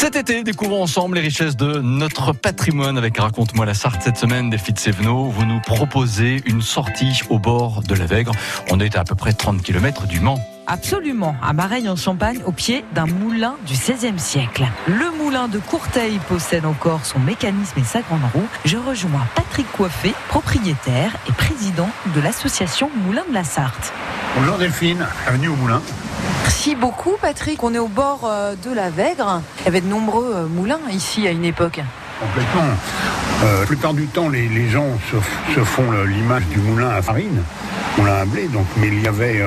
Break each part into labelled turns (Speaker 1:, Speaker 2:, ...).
Speaker 1: Cet été, découvrons ensemble les richesses de notre patrimoine avec Raconte-moi la Sarthe. Cette semaine, des de Sévenot, vous nous proposez une sortie au bord de la Vègre. On est à à peu près 30 km du Mans.
Speaker 2: Absolument, à Mareille en Champagne, au pied d'un moulin du XVIe siècle. Le moulin de Courteil possède encore son mécanisme et sa grande roue. Je rejoins Patrick Coiffé, propriétaire et président de l'association Moulin de la Sarthe.
Speaker 3: Bonjour Delphine, bienvenue au moulin.
Speaker 2: Merci beaucoup Patrick. On est au bord euh, de la Vègre. Il y avait de nombreux euh, moulins ici à une époque.
Speaker 3: Complètement. Euh, la plupart du temps, les, gens se, font l'image du moulin à farine, moulin à blé. Donc, mais il y avait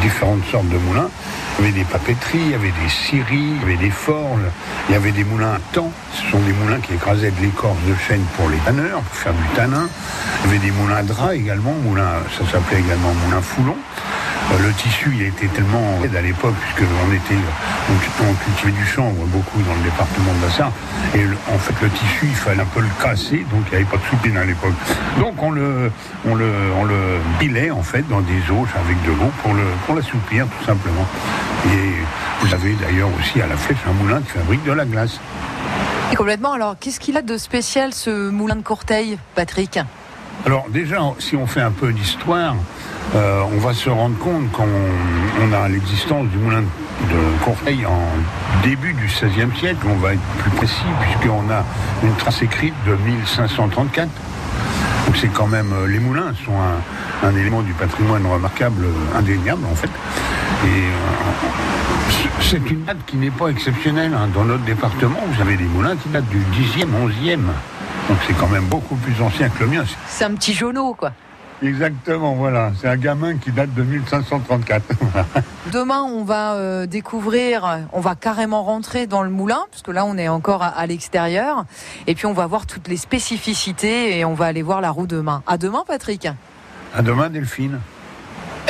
Speaker 3: différentes sortes de moulins. Il y avait des papeteries, il y avait des scieries, il y avait des forges, il y avait des moulins à temps. Ce sont des moulins qui écrasaient de l'écorce de chêne pour les tanneurs, pour faire du tanin. Il y avait des moulins à drap également, moulin, ça s'appelait également moulin foulon. Euh, le tissu, il était tellement aide à l'époque, puisque on était, cultivait du chanvre beaucoup dans le département de la Sarre, et en fait le tissu, il fallait un peu le casser, donc il n'y avait pas de soutien à l'époque. Donc on le, on bilait en fait dans des eaux avec de l'eau pour le, pour tout simplement. Et vous avez d'ailleurs aussi à la flèche un moulin qui fabrique de la glace.
Speaker 2: Et complètement. Alors, qu'est-ce qu'il a de spécial ce moulin de Courteil, Patrick?
Speaker 3: Alors déjà, si on fait un peu d'histoire, euh, on va se rendre compte qu'on a l'existence du moulin de Courteil en début du XVIe siècle. On va être plus précis puisqu'on a une trace écrite de 1534. Donc c'est quand même, euh, les moulins sont un, élément du patrimoine remarquable, euh, indéniable en fait. Et c'est une date qui n'est pas exceptionnelle. Hein. Dans notre département, vous avez des moulins qui datent du 10e, 11e. Donc c'est quand même beaucoup plus ancien que le mien.
Speaker 2: C'est un petit jauneau, quoi.
Speaker 3: Exactement, voilà. C'est un gamin qui date de 1534.
Speaker 2: Demain, on va euh, découvrir, on va carrément rentrer dans le moulin, parce que là, on est encore à, l'extérieur. Et puis, on va voir toutes les spécificités et on va aller voir la roue demain. À demain, Patrick.
Speaker 3: À demain, Delphine.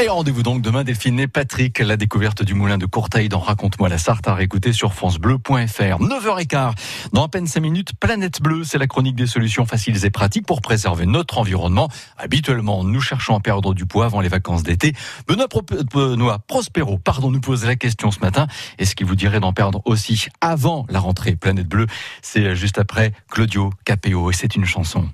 Speaker 1: Et rendez-vous donc demain, et Patrick, la découverte du moulin de Courtail dans Raconte-moi la Sarthe à réécouter sur francebleu.fr. 9h15. Dans à peine 5 minutes, Planète Bleue, c'est la chronique des solutions faciles et pratiques pour préserver notre environnement. Habituellement, nous cherchons à perdre du poids avant les vacances d'été. Benoît, Prospero, pardon, nous pose la question ce matin. Est-ce qu'il vous dirait d'en perdre aussi avant la rentrée Planète Bleue, c'est juste après Claudio Capéo et c'est une chanson.